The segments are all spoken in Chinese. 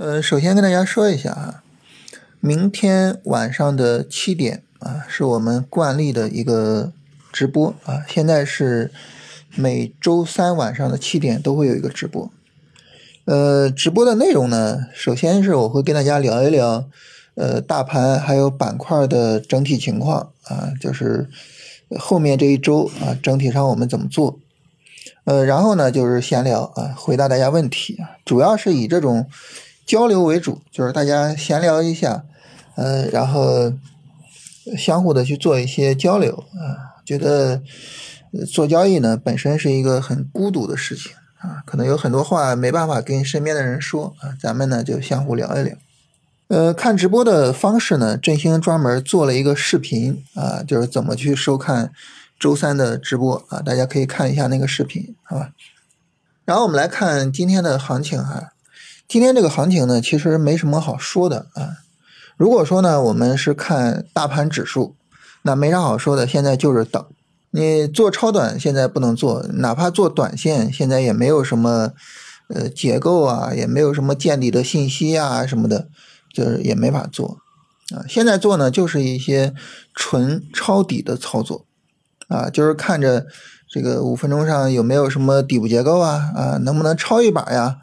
呃，首先跟大家说一下啊，明天晚上的七点啊，是我们惯例的一个直播啊。现在是每周三晚上的七点都会有一个直播。呃，直播的内容呢，首先是我会跟大家聊一聊，呃，大盘还有板块的整体情况啊，就是后面这一周啊，整体上我们怎么做。呃，然后呢就是闲聊啊，回答大家问题啊，主要是以这种。交流为主，就是大家闲聊一下，呃，然后相互的去做一些交流啊。觉得做交易呢本身是一个很孤独的事情啊，可能有很多话没办法跟身边的人说啊。咱们呢就相互聊一聊。呃，看直播的方式呢，振兴专门做了一个视频啊，就是怎么去收看周三的直播啊，大家可以看一下那个视频，好吧？然后我们来看今天的行情哈。今天这个行情呢，其实没什么好说的啊。如果说呢，我们是看大盘指数，那没啥好说的。现在就是等你做超短，现在不能做，哪怕做短线，现在也没有什么呃结构啊，也没有什么见底的信息啊什么的，就是也没法做啊。现在做呢，就是一些纯抄底的操作啊，就是看着这个五分钟上有没有什么底部结构啊啊，能不能抄一把呀？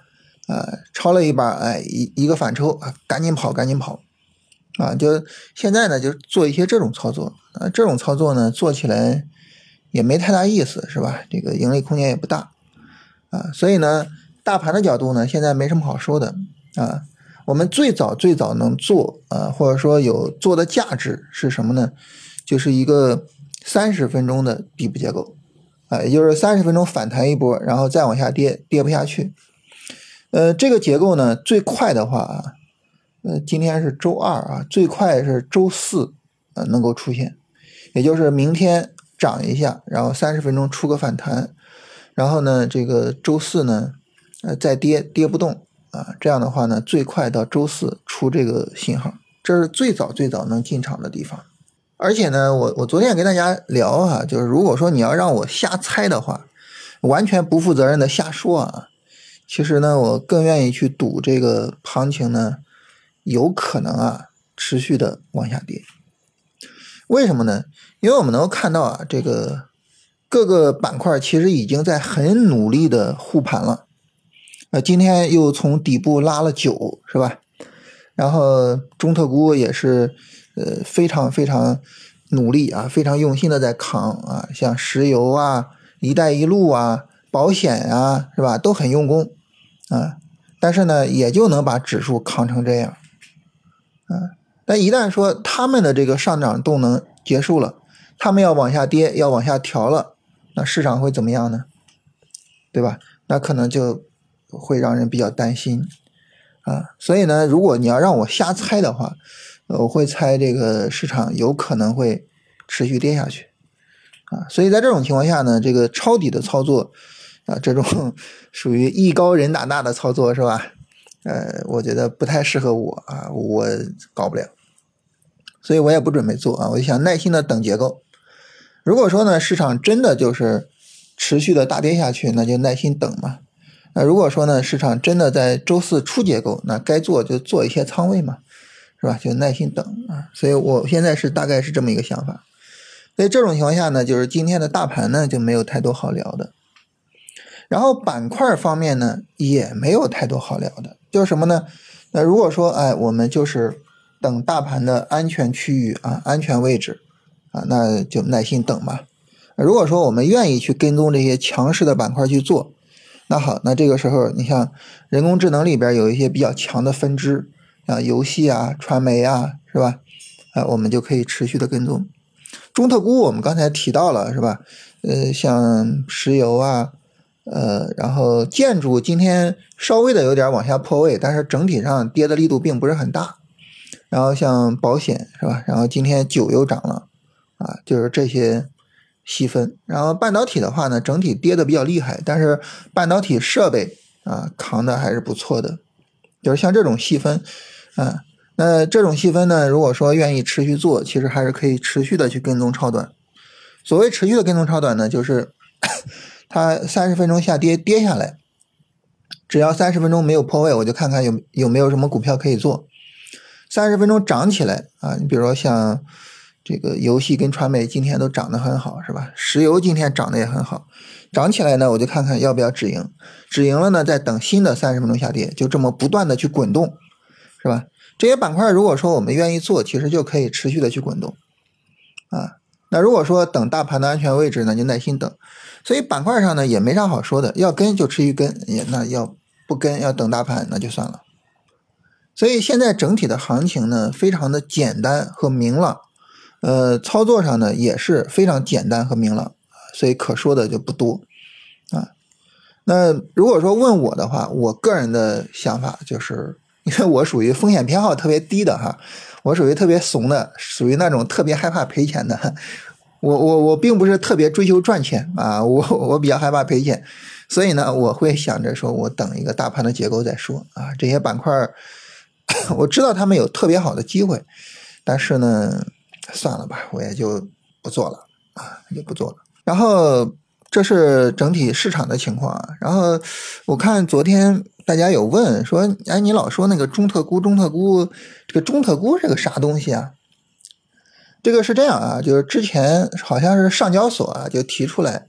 啊，抄了一把，哎，一一个反抽，赶紧跑，赶紧跑，啊，就现在呢，就做一些这种操作啊，这种操作呢，做起来也没太大意思，是吧？这个盈利空间也不大，啊，所以呢，大盘的角度呢，现在没什么好说的啊。我们最早最早能做啊，或者说有做的价值是什么呢？就是一个三十分钟的底部结构，啊，也就是三十分钟反弹一波，然后再往下跌，跌不下去。呃，这个结构呢，最快的话啊，呃，今天是周二啊，最快是周四呃能够出现，也就是明天涨一下，然后三十分钟出个反弹，然后呢，这个周四呢，呃，再跌跌不动啊，这样的话呢，最快到周四出这个信号，这是最早最早能进场的地方。而且呢，我我昨天也跟大家聊啊，就是如果说你要让我瞎猜的话，完全不负责任的瞎说啊。其实呢，我更愿意去赌这个行情呢，有可能啊持续的往下跌。为什么呢？因为我们能够看到啊，这个各个板块其实已经在很努力的护盘了。呃，今天又从底部拉了九，是吧？然后中特估也是呃非常非常努力啊，非常用心的在扛啊，像石油啊、一带一路啊、保险啊，是吧？都很用功。啊，但是呢，也就能把指数扛成这样，啊，但一旦说他们的这个上涨动能结束了，他们要往下跌，要往下调了，那市场会怎么样呢？对吧？那可能就会让人比较担心，啊，所以呢，如果你要让我瞎猜的话，我会猜这个市场有可能会持续跌下去，啊，所以在这种情况下呢，这个抄底的操作。啊，这种 属于艺高人胆大的操作是吧？呃，我觉得不太适合我啊，我搞不了，所以我也不准备做啊。我就想耐心的等结构。如果说呢，市场真的就是持续的大跌下去，那就耐心等嘛。那如果说呢，市场真的在周四出结构，那该做就做一些仓位嘛，是吧？就耐心等啊。所以我现在是大概是这么一个想法。所以这种情况下呢，就是今天的大盘呢就没有太多好聊的。然后板块方面呢，也没有太多好聊的，就是什么呢？那如果说，哎，我们就是等大盘的安全区域啊，安全位置啊，那就耐心等吧。如果说我们愿意去跟踪这些强势的板块去做，那好，那这个时候你像人工智能里边有一些比较强的分支啊，游戏啊、传媒啊，是吧？啊，我们就可以持续的跟踪。中特估我们刚才提到了，是吧？呃，像石油啊。呃，然后建筑今天稍微的有点往下破位，但是整体上跌的力度并不是很大。然后像保险是吧？然后今天酒又涨了，啊，就是这些细分。然后半导体的话呢，整体跌的比较厉害，但是半导体设备啊扛的还是不错的。就是像这种细分，啊，那这种细分呢，如果说愿意持续做，其实还是可以持续的去跟踪超短。所谓持续的跟踪超短呢，就是。它三十分钟下跌跌下来，只要三十分钟没有破位，我就看看有有没有什么股票可以做。三十分钟涨起来啊，你比如说像这个游戏跟传媒今天都涨得很好，是吧？石油今天涨得也很好，涨起来呢，我就看看要不要止盈，止盈了呢，再等新的三十分钟下跌，就这么不断的去滚动，是吧？这些板块如果说我们愿意做，其实就可以持续的去滚动，啊，那如果说等大盘的安全位置呢，就耐心等。所以板块上呢也没啥好说的，要跟就持续跟，也那要不跟要等大盘那就算了。所以现在整体的行情呢非常的简单和明朗，呃，操作上呢也是非常简单和明朗，所以可说的就不多啊。那如果说问我的话，我个人的想法就是，因为我属于风险偏好特别低的哈，我属于特别怂的，属于那种特别害怕赔钱的。我我我并不是特别追求赚钱啊，我我比较害怕赔钱，所以呢，我会想着说，我等一个大盘的结构再说啊。这些板块 我知道他们有特别好的机会，但是呢，算了吧，我也就不做了啊，就不做了。然后这是整体市场的情况。然后我看昨天大家有问说，哎，你老说那个中特估，中特估，这个中特估是个啥东西啊？这个是这样啊，就是之前好像是上交所啊就提出来，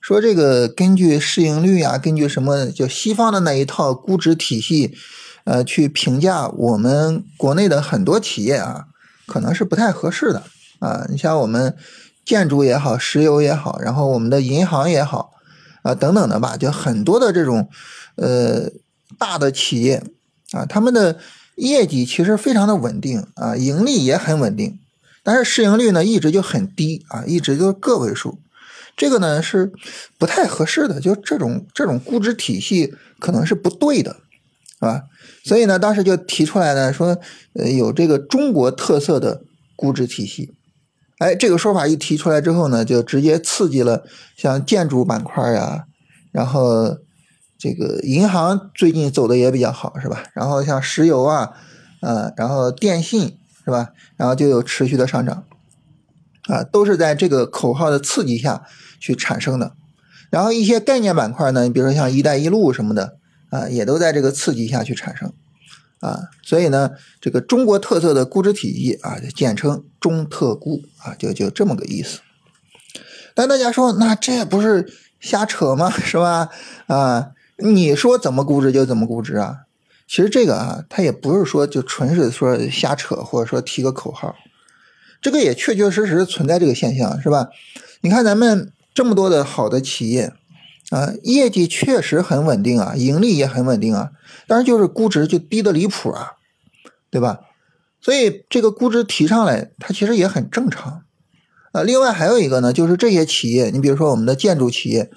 说这个根据市盈率啊，根据什么就西方的那一套估值体系，呃，去评价我们国内的很多企业啊，可能是不太合适的啊。你像我们建筑也好，石油也好，然后我们的银行也好啊等等的吧，就很多的这种呃大的企业啊，他们的业绩其实非常的稳定啊，盈利也很稳定。但是市盈率呢一直就很低啊，一直就是个位数，这个呢是不太合适的，就这种这种估值体系可能是不对的，是吧？所以呢，当时就提出来呢，说呃有这个中国特色的估值体系，哎，这个说法一提出来之后呢，就直接刺激了像建筑板块呀，然后这个银行最近走的也比较好，是吧？然后像石油啊，呃，然后电信。是吧？然后就有持续的上涨，啊，都是在这个口号的刺激下去产生的。然后一些概念板块呢，你比如说像“一带一路”什么的，啊，也都在这个刺激下去产生，啊，所以呢，这个中国特色的估值体系啊，简称中特估啊，就就这么个意思。但大家说，那这不是瞎扯吗？是吧？啊，你说怎么估值就怎么估值啊？其实这个啊，它也不是说就纯是说瞎扯，或者说提个口号，这个也确确实实存在这个现象，是吧？你看咱们这么多的好的企业啊，业绩确实很稳定啊，盈利也很稳定啊，但是就是估值就低的离谱啊，对吧？所以这个估值提上来，它其实也很正常啊。另外还有一个呢，就是这些企业，你比如说我们的建筑企业，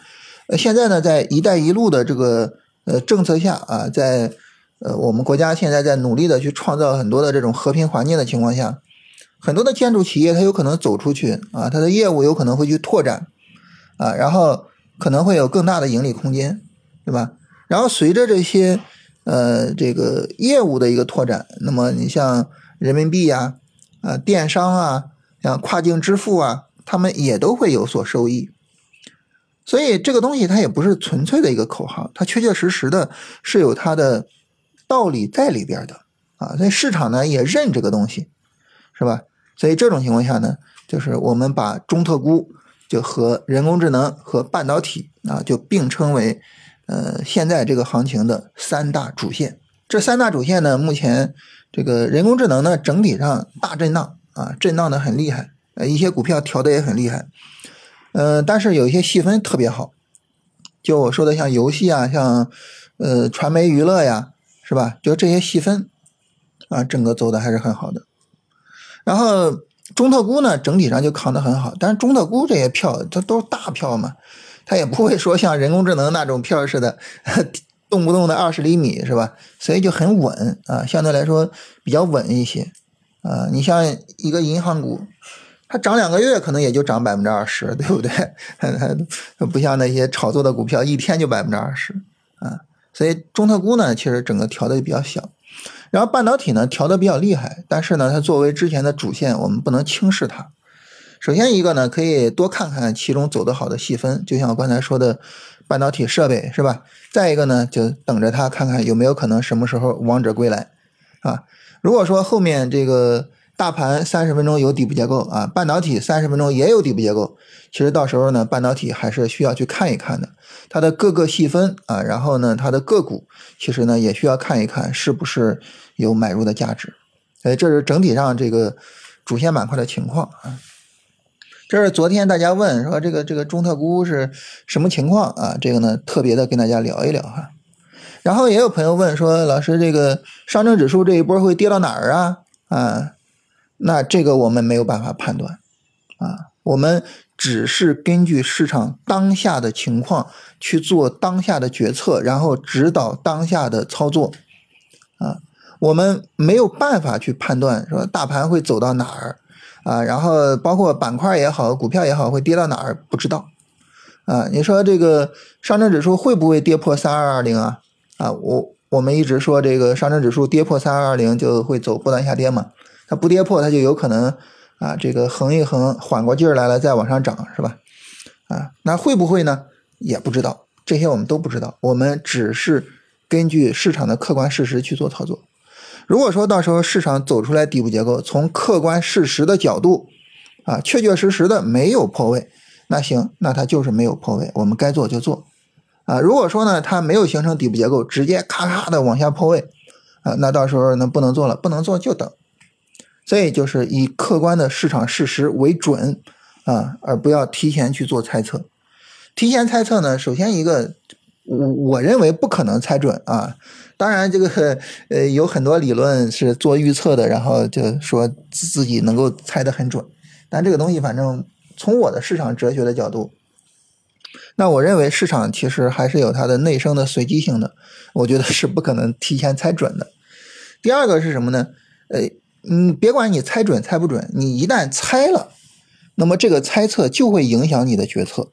呃，现在呢，在“一带一路”的这个呃政策下啊，在呃，我们国家现在在努力的去创造很多的这种和平环境的情况下，很多的建筑企业它有可能走出去啊，它的业务有可能会去拓展啊，然后可能会有更大的盈利空间，对吧？然后随着这些呃这个业务的一个拓展，那么你像人民币呀、啊电商啊、像跨境支付啊，他们也都会有所收益。所以这个东西它也不是纯粹的一个口号，它确确实实的是有它的。道理在里边的啊，所以市场呢也认这个东西，是吧？所以这种情况下呢，就是我们把中特估就和人工智能和半导体啊，就并称为呃现在这个行情的三大主线。这三大主线呢，目前这个人工智能呢整体上大震荡啊，震荡的很厉害，呃一些股票调的也很厉害，呃但是有一些细分特别好，就我说的像游戏啊，像呃传媒娱乐呀。是吧？就这些细分，啊，整个走的还是很好的。然后中特估呢，整体上就扛得很好。但是中特估这些票，它都是大票嘛，它也不会说像人工智能那种票似的，动不动的二十厘米，是吧？所以就很稳啊，相对来说比较稳一些啊。你像一个银行股，它涨两个月可能也就涨百分之二十，对不对？不像那些炒作的股票，一天就百分之二十啊。所以中特估呢，其实整个调的比较小，然后半导体呢调的比较厉害，但是呢，它作为之前的主线，我们不能轻视它。首先一个呢，可以多看看其中走得好的细分，就像我刚才说的半导体设备是吧？再一个呢，就等着它看看有没有可能什么时候王者归来啊。如果说后面这个大盘三十分钟有底部结构啊，半导体三十分钟也有底部结构，其实到时候呢，半导体还是需要去看一看的，它的各个细分啊，然后呢，它的个股其实呢也需要看一看是不是有买入的价值。哎，这是整体上这个主线板块的情况啊。这是昨天大家问说这个这个中特估是什么情况啊？这个呢特别的跟大家聊一聊哈。然后也有朋友问说，老师这个上证指数这一波会跌到哪儿啊？啊，那这个我们没有办法判断啊，我们只是根据市场当下的情况去做当下的决策，然后指导当下的操作啊。我们没有办法去判断说大盘会走到哪儿啊，然后包括板块也好，股票也好，会跌到哪儿不知道啊。你说这个上证指数会不会跌破三二二零啊？啊，我我们一直说这个上证指数跌破三二二零就会走波段下跌嘛，它不跌破它就有可能啊这个横一横缓过劲儿来了再往上涨是吧？啊，那会不会呢？也不知道，这些我们都不知道，我们只是根据市场的客观事实去做操作。如果说到时候市场走出来底部结构，从客观事实的角度啊，确确实实的没有破位，那行，那它就是没有破位，我们该做就做。啊，如果说呢，它没有形成底部结构，直接咔咔的往下破位，啊，那到时候呢不能做了，不能做就等。所以就是以客观的市场事实为准啊，而不要提前去做猜测。提前猜测呢，首先一个，我我认为不可能猜准啊。当然，这个呃有很多理论是做预测的，然后就说自己能够猜得很准，但这个东西反正从我的市场哲学的角度。那我认为市场其实还是有它的内生的随机性的，我觉得是不可能提前猜准的。第二个是什么呢？呃，你别管你猜准猜不准，你一旦猜了，那么这个猜测就会影响你的决策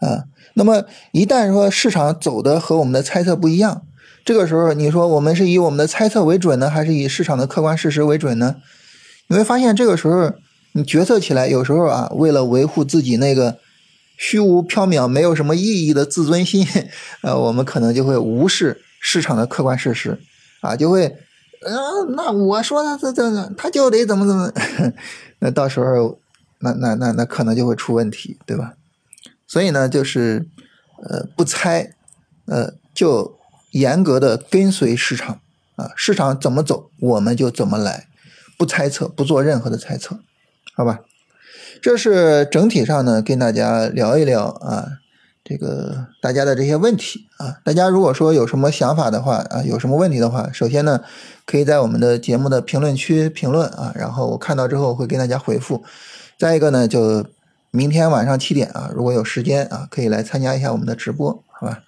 啊。那么一旦说市场走的和我们的猜测不一样，这个时候你说我们是以我们的猜测为准呢，还是以市场的客观事实为准呢？你会发现这个时候你决策起来有时候啊，为了维护自己那个。虚无缥缈、没有什么意义的自尊心，呃，我们可能就会无视市场的客观事实，啊，就会，啊，那我说的这这，他就得怎么怎么，那到时候，那那那那可能就会出问题，对吧？所以呢，就是，呃，不猜，呃，就严格的跟随市场，啊，市场怎么走，我们就怎么来，不猜测，不做任何的猜测，好吧？这是整体上呢，跟大家聊一聊啊，这个大家的这些问题啊，大家如果说有什么想法的话啊，有什么问题的话，首先呢，可以在我们的节目的评论区评论啊，然后我看到之后会跟大家回复。再一个呢，就明天晚上七点啊，如果有时间啊，可以来参加一下我们的直播，好吧？